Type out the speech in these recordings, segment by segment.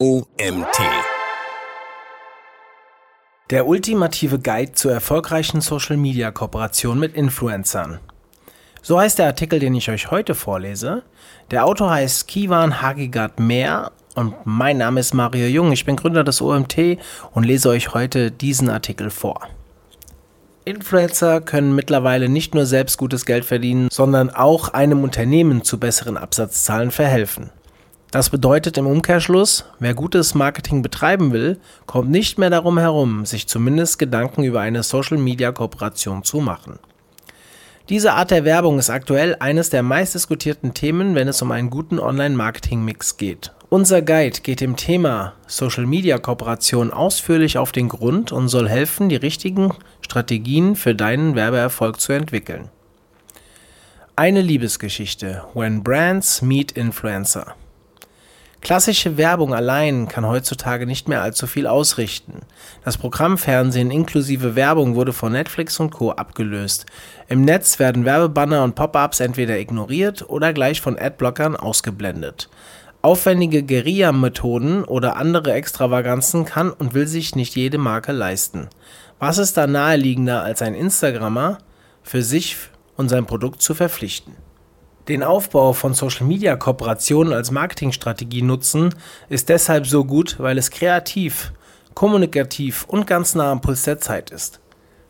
OMT. Der ultimative Guide zur erfolgreichen Social-Media-Kooperation mit Influencern. So heißt der Artikel, den ich euch heute vorlese. Der Autor heißt Kivan Hagigat Mehr und mein Name ist Mario Jung. Ich bin Gründer des OMT und lese euch heute diesen Artikel vor. Influencer können mittlerweile nicht nur selbst gutes Geld verdienen, sondern auch einem Unternehmen zu besseren Absatzzahlen verhelfen. Das bedeutet im Umkehrschluss, wer gutes Marketing betreiben will, kommt nicht mehr darum herum, sich zumindest Gedanken über eine Social-Media-Kooperation zu machen. Diese Art der Werbung ist aktuell eines der meistdiskutierten Themen, wenn es um einen guten Online-Marketing-Mix geht. Unser Guide geht dem Thema Social-Media-Kooperation ausführlich auf den Grund und soll helfen, die richtigen Strategien für deinen Werbeerfolg zu entwickeln. Eine Liebesgeschichte. When Brands Meet Influencer. Klassische Werbung allein kann heutzutage nicht mehr allzu viel ausrichten. Das Programmfernsehen inklusive Werbung wurde von Netflix und Co. abgelöst. Im Netz werden Werbebanner und Pop-ups entweder ignoriert oder gleich von Adblockern ausgeblendet. Aufwendige Guerilla-Methoden oder andere Extravaganzen kann und will sich nicht jede Marke leisten. Was ist da naheliegender als ein Instagrammer für sich und sein Produkt zu verpflichten? Den Aufbau von Social-Media-Kooperationen als Marketingstrategie nutzen ist deshalb so gut, weil es kreativ, kommunikativ und ganz nah am Puls der Zeit ist.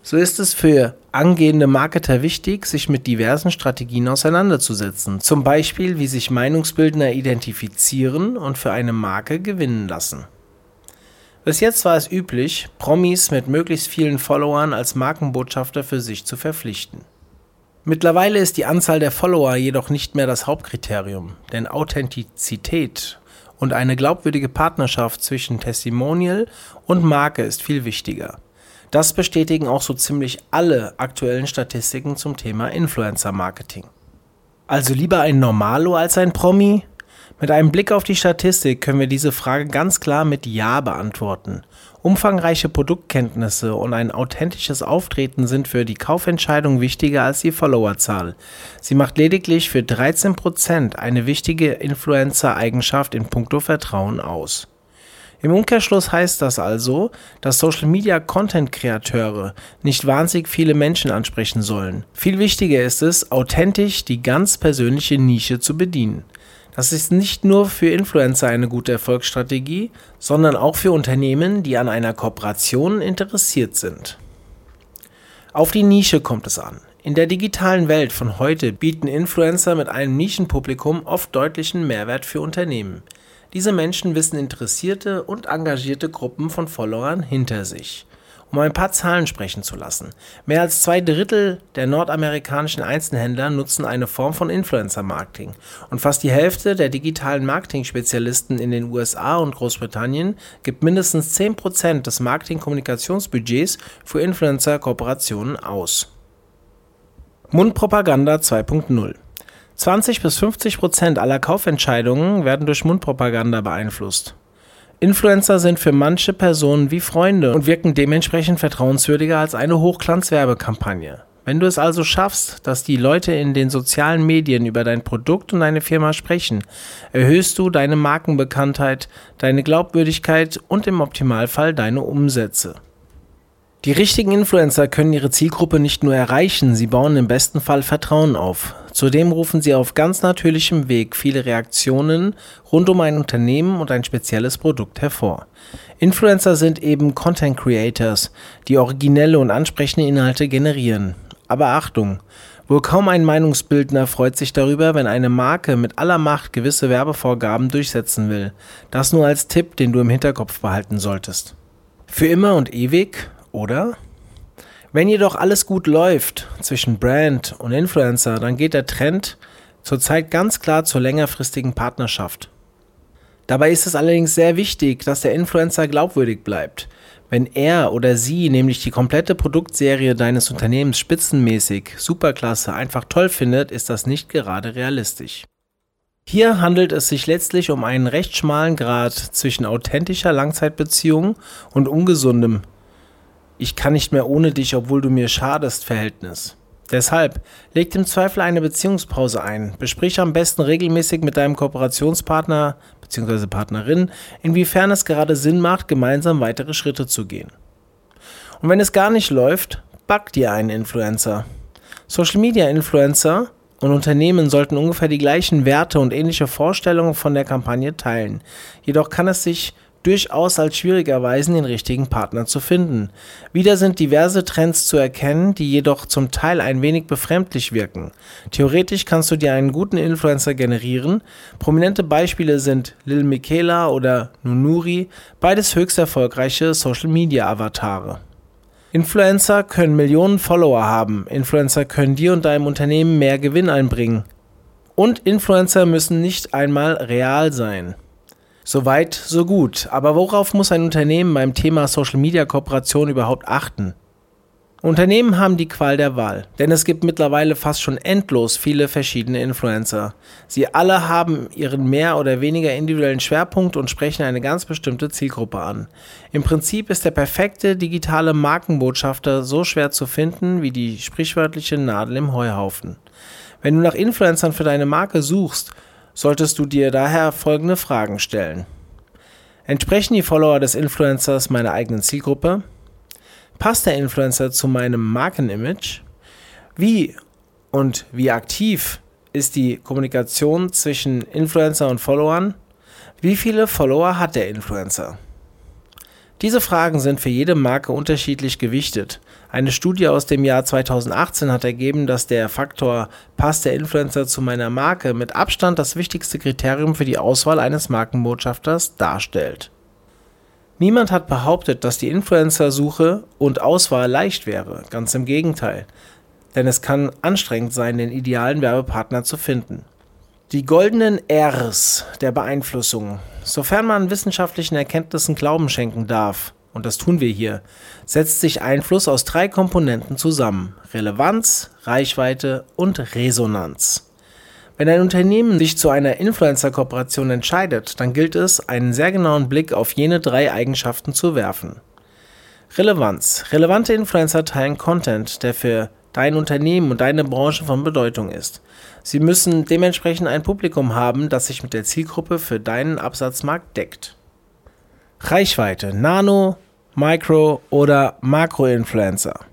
So ist es für angehende Marketer wichtig, sich mit diversen Strategien auseinanderzusetzen, zum Beispiel wie sich Meinungsbildner identifizieren und für eine Marke gewinnen lassen. Bis jetzt war es üblich, Promis mit möglichst vielen Followern als Markenbotschafter für sich zu verpflichten. Mittlerweile ist die Anzahl der Follower jedoch nicht mehr das Hauptkriterium, denn Authentizität und eine glaubwürdige Partnerschaft zwischen Testimonial und Marke ist viel wichtiger. Das bestätigen auch so ziemlich alle aktuellen Statistiken zum Thema Influencer Marketing. Also lieber ein Normalo als ein Promi? Mit einem Blick auf die Statistik können wir diese Frage ganz klar mit Ja beantworten. Umfangreiche Produktkenntnisse und ein authentisches Auftreten sind für die Kaufentscheidung wichtiger als die Followerzahl. Sie macht lediglich für 13% eine wichtige Influencer-Eigenschaft in puncto Vertrauen aus. Im Umkehrschluss heißt das also, dass Social Media Content Kreateure nicht wahnsinnig viele Menschen ansprechen sollen. Viel wichtiger ist es, authentisch die ganz persönliche Nische zu bedienen. Das ist nicht nur für Influencer eine gute Erfolgsstrategie, sondern auch für Unternehmen, die an einer Kooperation interessiert sind. Auf die Nische kommt es an. In der digitalen Welt von heute bieten Influencer mit einem Nischenpublikum oft deutlichen Mehrwert für Unternehmen. Diese Menschen wissen interessierte und engagierte Gruppen von Followern hinter sich um ein paar Zahlen sprechen zu lassen. Mehr als zwei Drittel der nordamerikanischen Einzelhändler nutzen eine Form von Influencer-Marketing und fast die Hälfte der digitalen Marketing-Spezialisten in den USA und Großbritannien gibt mindestens 10% des Marketing-Kommunikationsbudgets für Influencer-Kooperationen aus. Mundpropaganda 2.0 20 bis 50 Prozent aller Kaufentscheidungen werden durch Mundpropaganda beeinflusst. Influencer sind für manche Personen wie Freunde und wirken dementsprechend vertrauenswürdiger als eine Hochglanzwerbekampagne. Wenn du es also schaffst, dass die Leute in den sozialen Medien über dein Produkt und deine Firma sprechen, erhöhst du deine Markenbekanntheit, deine Glaubwürdigkeit und im Optimalfall deine Umsätze. Die richtigen Influencer können ihre Zielgruppe nicht nur erreichen, sie bauen im besten Fall Vertrauen auf. Zudem rufen sie auf ganz natürlichem Weg viele Reaktionen rund um ein Unternehmen und ein spezielles Produkt hervor. Influencer sind eben Content Creators, die originelle und ansprechende Inhalte generieren. Aber Achtung, wohl kaum ein Meinungsbildner freut sich darüber, wenn eine Marke mit aller Macht gewisse Werbevorgaben durchsetzen will. Das nur als Tipp, den du im Hinterkopf behalten solltest. Für immer und ewig oder? Wenn jedoch alles gut läuft zwischen Brand und Influencer, dann geht der Trend zurzeit ganz klar zur längerfristigen Partnerschaft. Dabei ist es allerdings sehr wichtig, dass der Influencer glaubwürdig bleibt. Wenn er oder sie nämlich die komplette Produktserie deines Unternehmens spitzenmäßig, superklasse, einfach toll findet, ist das nicht gerade realistisch. Hier handelt es sich letztlich um einen recht schmalen Grad zwischen authentischer Langzeitbeziehung und ungesundem ich kann nicht mehr ohne dich, obwohl du mir schadest, Verhältnis. Deshalb, leg im Zweifel eine Beziehungspause ein. Besprich am besten regelmäßig mit deinem Kooperationspartner bzw. Partnerin, inwiefern es gerade Sinn macht, gemeinsam weitere Schritte zu gehen. Und wenn es gar nicht läuft, backt ihr einen Influencer. Social Media Influencer und Unternehmen sollten ungefähr die gleichen Werte und ähnliche Vorstellungen von der Kampagne teilen. Jedoch kann es sich durchaus als schwierig erweisen, den richtigen Partner zu finden. Wieder sind diverse Trends zu erkennen, die jedoch zum Teil ein wenig befremdlich wirken. Theoretisch kannst du dir einen guten Influencer generieren. Prominente Beispiele sind Lil Michaela oder Nunuri, beides höchst erfolgreiche Social Media Avatare. Influencer können Millionen Follower haben. Influencer können dir und deinem Unternehmen mehr Gewinn einbringen. Und Influencer müssen nicht einmal real sein. Soweit, so gut. Aber worauf muss ein Unternehmen beim Thema Social Media Kooperation überhaupt achten? Unternehmen haben die Qual der Wahl, denn es gibt mittlerweile fast schon endlos viele verschiedene Influencer. Sie alle haben ihren mehr oder weniger individuellen Schwerpunkt und sprechen eine ganz bestimmte Zielgruppe an. Im Prinzip ist der perfekte digitale Markenbotschafter so schwer zu finden wie die sprichwörtliche Nadel im Heuhaufen. Wenn du nach Influencern für deine Marke suchst, solltest du dir daher folgende Fragen stellen. Entsprechen die Follower des Influencers meiner eigenen Zielgruppe? Passt der Influencer zu meinem Markenimage? Wie und wie aktiv ist die Kommunikation zwischen Influencer und Followern? Wie viele Follower hat der Influencer? Diese Fragen sind für jede Marke unterschiedlich gewichtet. Eine Studie aus dem Jahr 2018 hat ergeben, dass der Faktor Passt der Influencer zu meiner Marke mit Abstand das wichtigste Kriterium für die Auswahl eines Markenbotschafters darstellt. Niemand hat behauptet, dass die Influencer-Suche und Auswahl leicht wäre, ganz im Gegenteil. Denn es kann anstrengend sein, den idealen Werbepartner zu finden. Die goldenen Rs der Beeinflussung, sofern man wissenschaftlichen Erkenntnissen Glauben schenken darf, und das tun wir hier, setzt sich Einfluss aus drei Komponenten zusammen: Relevanz, Reichweite und Resonanz. Wenn ein Unternehmen sich zu einer Influencer-Kooperation entscheidet, dann gilt es, einen sehr genauen Blick auf jene drei Eigenschaften zu werfen. Relevanz. Relevante Influencer teilen Content, der für dein Unternehmen und deine Branche von Bedeutung ist. Sie müssen dementsprechend ein Publikum haben, das sich mit der Zielgruppe für deinen Absatzmarkt deckt. Reichweite. Nano, Micro oder Makro-Influencer.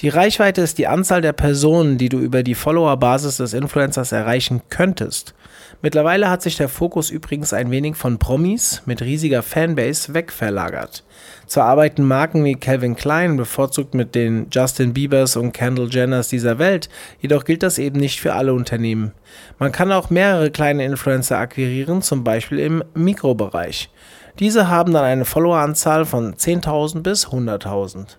Die Reichweite ist die Anzahl der Personen, die du über die Follower-Basis des Influencers erreichen könntest. Mittlerweile hat sich der Fokus übrigens ein wenig von Promis mit riesiger Fanbase wegverlagert. Zwar arbeiten Marken wie Calvin Klein bevorzugt mit den Justin Biebers und Kendall Jenners dieser Welt, jedoch gilt das eben nicht für alle Unternehmen. Man kann auch mehrere kleine Influencer akquirieren, zum Beispiel im Mikrobereich. Diese haben dann eine Followeranzahl von 10.000 bis 100.000.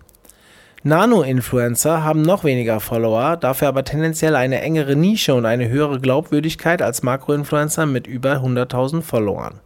Nano-Influencer haben noch weniger Follower, dafür aber tendenziell eine engere Nische und eine höhere Glaubwürdigkeit als Makro-Influencer mit über 100.000 Followern.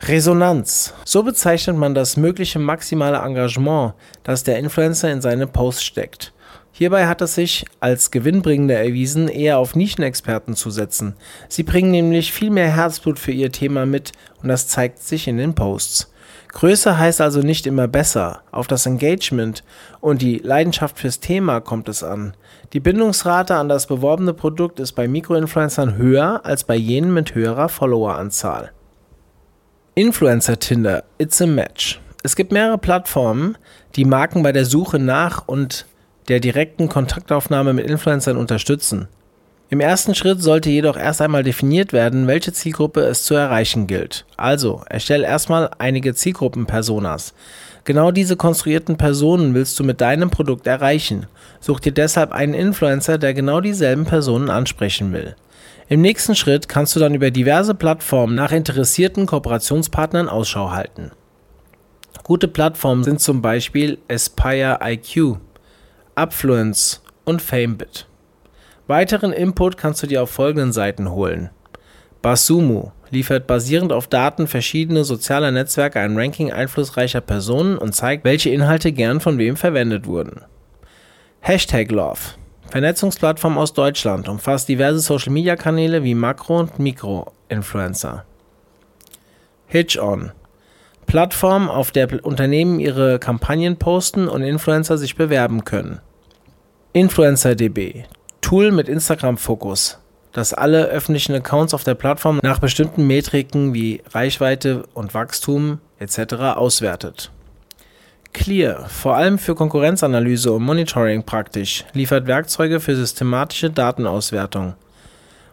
Resonanz. So bezeichnet man das mögliche maximale Engagement, das der Influencer in seine Posts steckt. Hierbei hat es sich als gewinnbringender erwiesen, eher auf Nischenexperten zu setzen. Sie bringen nämlich viel mehr Herzblut für ihr Thema mit und das zeigt sich in den Posts. Größe heißt also nicht immer besser. Auf das Engagement und die Leidenschaft fürs Thema kommt es an. Die Bindungsrate an das beworbene Produkt ist bei Mikroinfluencern höher als bei jenen mit höherer Followeranzahl. Influencer Tinder, it's a match. Es gibt mehrere Plattformen, die Marken bei der Suche nach und der direkten Kontaktaufnahme mit Influencern unterstützen. Im ersten Schritt sollte jedoch erst einmal definiert werden, welche Zielgruppe es zu erreichen gilt. Also, erstell erstmal einige Zielgruppenpersonas. Genau diese konstruierten Personen willst du mit deinem Produkt erreichen. Such dir deshalb einen Influencer, der genau dieselben Personen ansprechen will. Im nächsten Schritt kannst du dann über diverse Plattformen nach interessierten Kooperationspartnern Ausschau halten. Gute Plattformen sind zum Beispiel Aspire IQ, Upfluence und Famebit. Weiteren Input kannst du dir auf folgenden Seiten holen. Basumu liefert basierend auf Daten verschiedener sozialer Netzwerke ein Ranking einflussreicher Personen und zeigt, welche Inhalte gern von wem verwendet wurden. Hashtag Love Vernetzungsplattform aus Deutschland umfasst diverse Social-Media-Kanäle wie Makro- und Mikro-Influencer. HitchOn Plattform, auf der Unternehmen ihre Kampagnen posten und Influencer sich bewerben können. InfluencerDB Tool mit Instagram-Fokus. das alle öffentlichen Accounts auf der Plattform nach bestimmten Metriken wie Reichweite und Wachstum etc. auswertet. Clear, vor allem für Konkurrenzanalyse und Monitoring praktisch, liefert Werkzeuge für systematische Datenauswertung.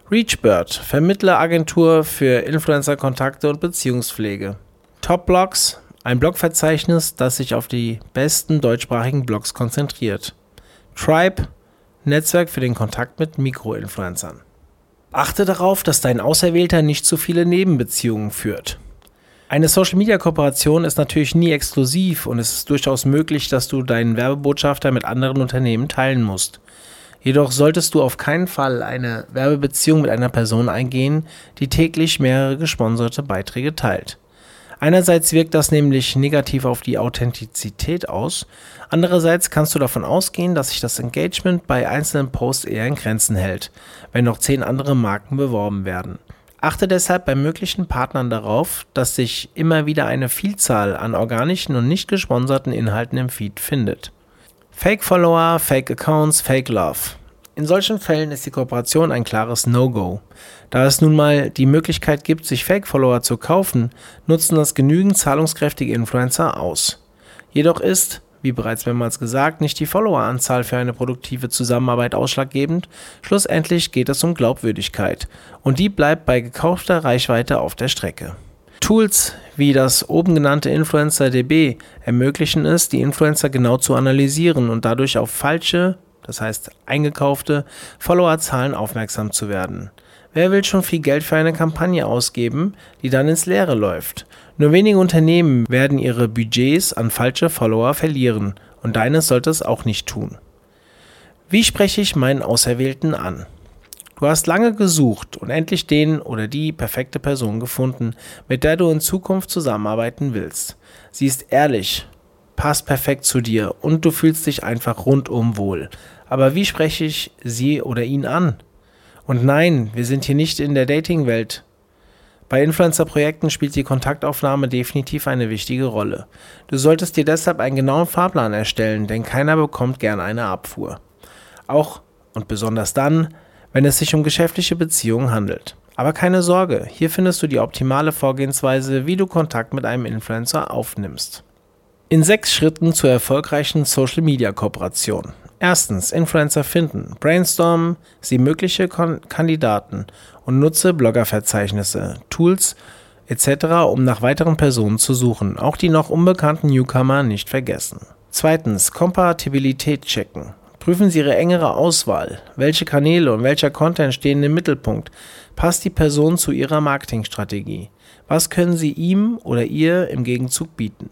Reachbird, Vermittleragentur für Influencer-Kontakte und Beziehungspflege. Topblocks, ein Blogverzeichnis, das sich auf die besten deutschsprachigen Blogs konzentriert. Tribe, Netzwerk für den Kontakt mit Mikroinfluencern. Achte darauf, dass dein Auserwählter nicht zu viele Nebenbeziehungen führt. Eine Social-Media-Kooperation ist natürlich nie exklusiv und es ist durchaus möglich, dass du deinen Werbebotschafter mit anderen Unternehmen teilen musst. Jedoch solltest du auf keinen Fall eine Werbebeziehung mit einer Person eingehen, die täglich mehrere gesponserte Beiträge teilt. Einerseits wirkt das nämlich negativ auf die Authentizität aus, andererseits kannst du davon ausgehen, dass sich das Engagement bei einzelnen Posts eher in Grenzen hält, wenn noch zehn andere Marken beworben werden. Achte deshalb bei möglichen Partnern darauf, dass sich immer wieder eine Vielzahl an organischen und nicht gesponserten Inhalten im Feed findet. Fake Follower, Fake Accounts, Fake Love. In solchen Fällen ist die Kooperation ein klares No-Go. Da es nun mal die Möglichkeit gibt, sich Fake-Follower zu kaufen, nutzen das genügend zahlungskräftige Influencer aus. Jedoch ist, wie bereits mehrmals gesagt, nicht die Followeranzahl für eine produktive Zusammenarbeit ausschlaggebend, schlussendlich geht es um Glaubwürdigkeit und die bleibt bei gekaufter Reichweite auf der Strecke. Tools wie das oben genannte InfluencerDB ermöglichen es, die Influencer genau zu analysieren und dadurch auf falsche das heißt eingekaufte, Followerzahlen aufmerksam zu werden. Wer will schon viel Geld für eine Kampagne ausgeben, die dann ins Leere läuft? Nur wenige Unternehmen werden ihre Budgets an falsche Follower verlieren und deines sollte es auch nicht tun. Wie spreche ich meinen Auserwählten an? Du hast lange gesucht und endlich den oder die perfekte Person gefunden, mit der du in Zukunft zusammenarbeiten willst. Sie ist ehrlich, passt perfekt zu dir und du fühlst dich einfach rundum wohl. Aber wie spreche ich sie oder ihn an? Und nein, wir sind hier nicht in der Dating-Welt. Bei Influencer-Projekten spielt die Kontaktaufnahme definitiv eine wichtige Rolle. Du solltest dir deshalb einen genauen Fahrplan erstellen, denn keiner bekommt gern eine Abfuhr. Auch und besonders dann, wenn es sich um geschäftliche Beziehungen handelt. Aber keine Sorge, hier findest du die optimale Vorgehensweise, wie du Kontakt mit einem Influencer aufnimmst. In sechs Schritten zur erfolgreichen Social Media Kooperation. Erstens, Influencer finden. Brainstorm sie mögliche Kon Kandidaten und nutze Bloggerverzeichnisse, Tools etc., um nach weiteren Personen zu suchen. Auch die noch unbekannten Newcomer nicht vergessen. Zweitens, Kompatibilität checken. Prüfen Sie Ihre engere Auswahl. Welche Kanäle und welcher Content stehen im Mittelpunkt? Passt die Person zu Ihrer Marketingstrategie? Was können Sie ihm oder ihr im Gegenzug bieten?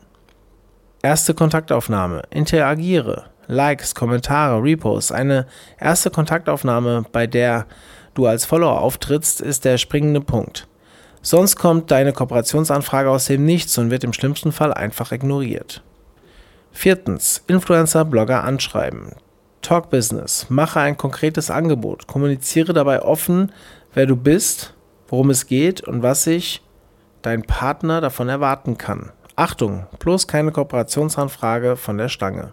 Erste Kontaktaufnahme. Interagiere. Likes, Kommentare, Reposts. Eine erste Kontaktaufnahme, bei der du als Follower auftrittst, ist der springende Punkt. Sonst kommt deine Kooperationsanfrage aus dem Nichts und wird im schlimmsten Fall einfach ignoriert. Viertens. Influencer, Blogger anschreiben. Talk Business. Mache ein konkretes Angebot. Kommuniziere dabei offen, wer du bist, worum es geht und was sich dein Partner davon erwarten kann. Achtung, bloß keine Kooperationsanfrage von der Stange.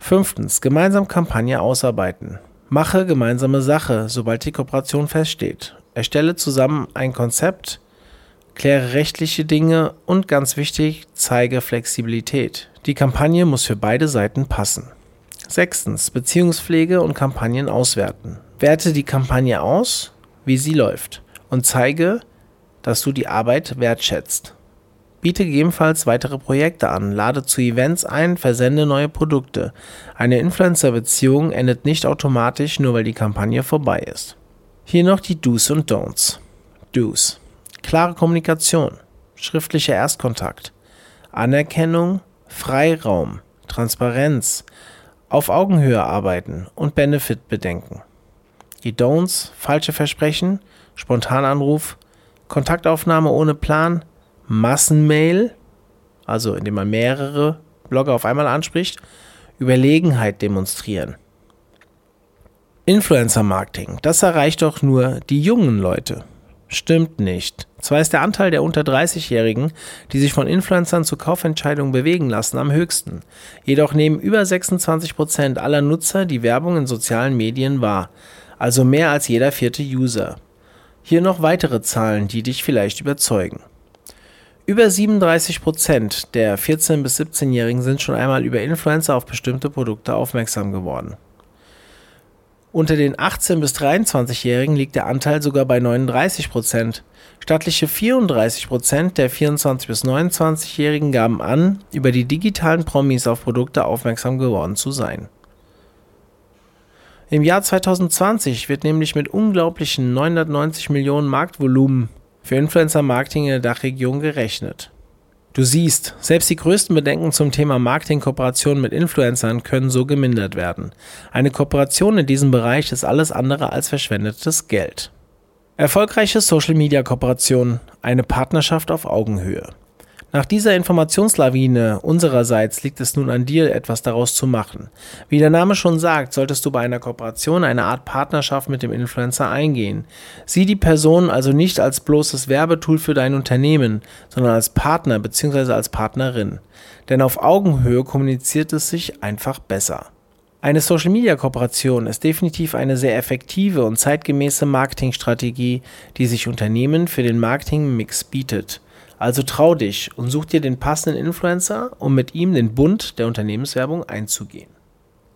Fünftens, gemeinsam Kampagne ausarbeiten. Mache gemeinsame Sache, sobald die Kooperation feststeht. Erstelle zusammen ein Konzept, kläre rechtliche Dinge und ganz wichtig, zeige Flexibilität. Die Kampagne muss für beide Seiten passen. Sechstens, Beziehungspflege und Kampagnen auswerten. Werte die Kampagne aus, wie sie läuft und zeige, dass du die Arbeit wertschätzt. Biete gegebenenfalls weitere Projekte an, lade zu Events ein, versende neue Produkte. Eine Influencer-Beziehung endet nicht automatisch, nur weil die Kampagne vorbei ist. Hier noch die Do's und Don'ts. Do's. Klare Kommunikation, schriftlicher Erstkontakt, Anerkennung, Freiraum, Transparenz, auf Augenhöhe arbeiten und Benefit bedenken. Die Don'ts, falsche Versprechen, Spontananruf, Kontaktaufnahme ohne Plan, Massenmail, also indem man mehrere Blogger auf einmal anspricht, Überlegenheit demonstrieren. Influencer Marketing, das erreicht doch nur die jungen Leute. Stimmt nicht. Zwar ist der Anteil der unter 30-Jährigen, die sich von Influencern zu Kaufentscheidungen bewegen lassen, am höchsten. Jedoch nehmen über 26% aller Nutzer die Werbung in sozialen Medien wahr. also mehr als jeder vierte User. Hier noch weitere Zahlen, die dich vielleicht überzeugen. Über 37% der 14- bis 17-Jährigen sind schon einmal über Influencer auf bestimmte Produkte aufmerksam geworden. Unter den 18- bis 23-Jährigen liegt der Anteil sogar bei 39%. Stattliche 34% der 24- bis 29-Jährigen gaben an, über die digitalen Promis auf Produkte aufmerksam geworden zu sein. Im Jahr 2020 wird nämlich mit unglaublichen 990 Millionen Marktvolumen für Influencer-Marketing in der Dachregion gerechnet. Du siehst, selbst die größten Bedenken zum Thema Marketingkooperation mit Influencern können so gemindert werden. Eine Kooperation in diesem Bereich ist alles andere als verschwendetes Geld. Erfolgreiche Social-Media-Kooperation, eine Partnerschaft auf Augenhöhe. Nach dieser Informationslawine unsererseits liegt es nun an dir, etwas daraus zu machen. Wie der Name schon sagt, solltest du bei einer Kooperation eine Art Partnerschaft mit dem Influencer eingehen. Sieh die Person also nicht als bloßes Werbetool für dein Unternehmen, sondern als Partner bzw. als Partnerin. Denn auf Augenhöhe kommuniziert es sich einfach besser. Eine Social-Media-Kooperation ist definitiv eine sehr effektive und zeitgemäße Marketingstrategie, die sich Unternehmen für den Marketing-Mix bietet. Also trau dich und such dir den passenden Influencer, um mit ihm den Bund der Unternehmenswerbung einzugehen.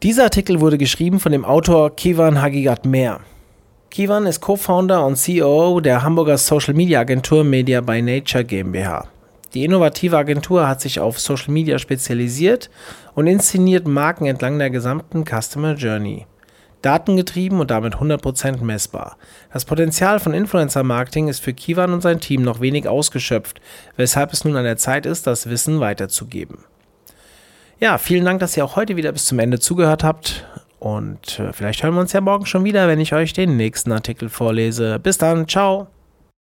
Dieser Artikel wurde geschrieben von dem Autor Kivan Hagigat Mehr. Kivan ist Co-Founder und CEO der Hamburger Social Media Agentur Media by Nature GmbH. Die innovative Agentur hat sich auf Social Media spezialisiert und inszeniert Marken entlang der gesamten Customer Journey datengetrieben und damit 100% messbar. Das Potenzial von Influencer-Marketing ist für Kivan und sein Team noch wenig ausgeschöpft, weshalb es nun an der Zeit ist, das Wissen weiterzugeben. Ja, vielen Dank, dass ihr auch heute wieder bis zum Ende zugehört habt. Und äh, vielleicht hören wir uns ja morgen schon wieder, wenn ich euch den nächsten Artikel vorlese. Bis dann, ciao!